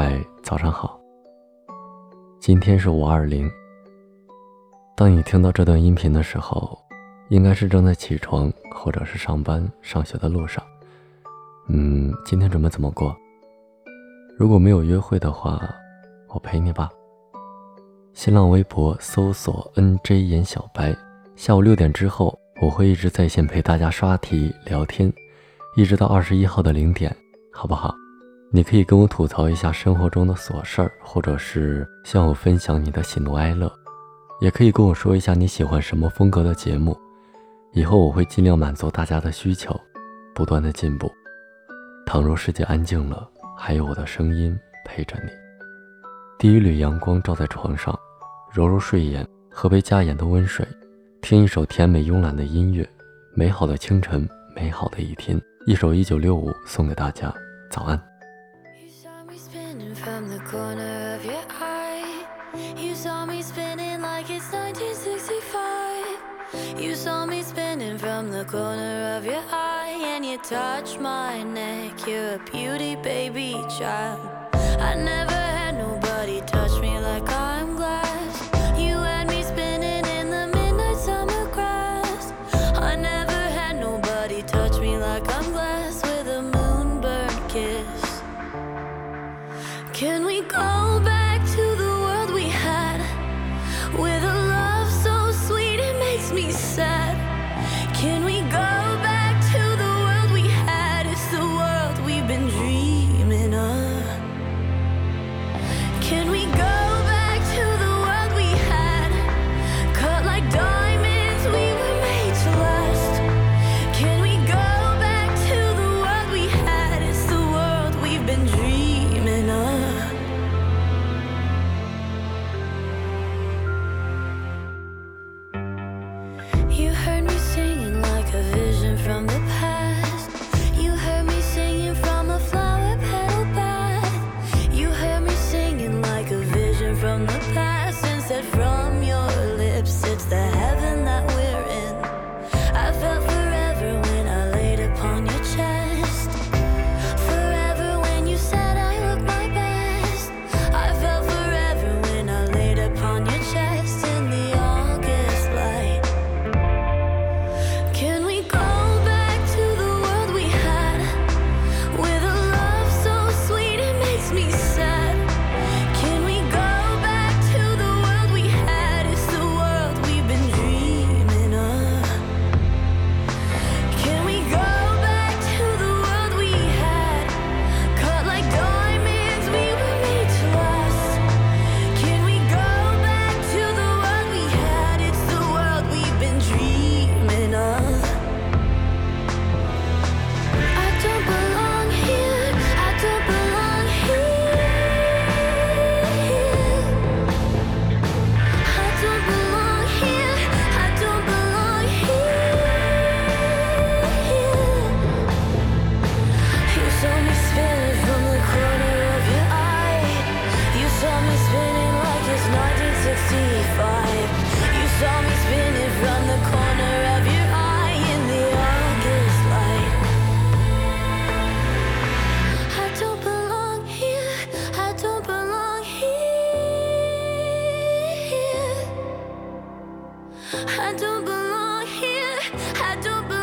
嗨，早上好。今天是五二零。当你听到这段音频的时候，应该是正在起床或者是上班、上学的路上。嗯，今天准备怎么过？如果没有约会的话，我陪你吧。新浪微博搜索 “nj 严小白”，下午六点之后，我会一直在线陪大家刷题、聊天，一直到二十一号的零点，好不好？你可以跟我吐槽一下生活中的琐事儿，或者是向我分享你的喜怒哀乐，也可以跟我说一下你喜欢什么风格的节目，以后我会尽量满足大家的需求，不断的进步。倘若世界安静了，还有我的声音陪着你。第一缕阳光照在床上，揉揉睡眼，喝杯加盐的温水，听一首甜美慵懒的音乐，美好的清晨，美好的一天，一首一九六五送给大家，早安。From the corner of your eye, you saw me spinning like it's 1965. You saw me spinning from the corner of your eye, and you touched my neck. You're a beauty, baby child. I never had nobody touch me like I'm glass. You had me spinning in the midnight summer grass. I never had nobody touch me like I'm glass. I don't belong here. I don't belong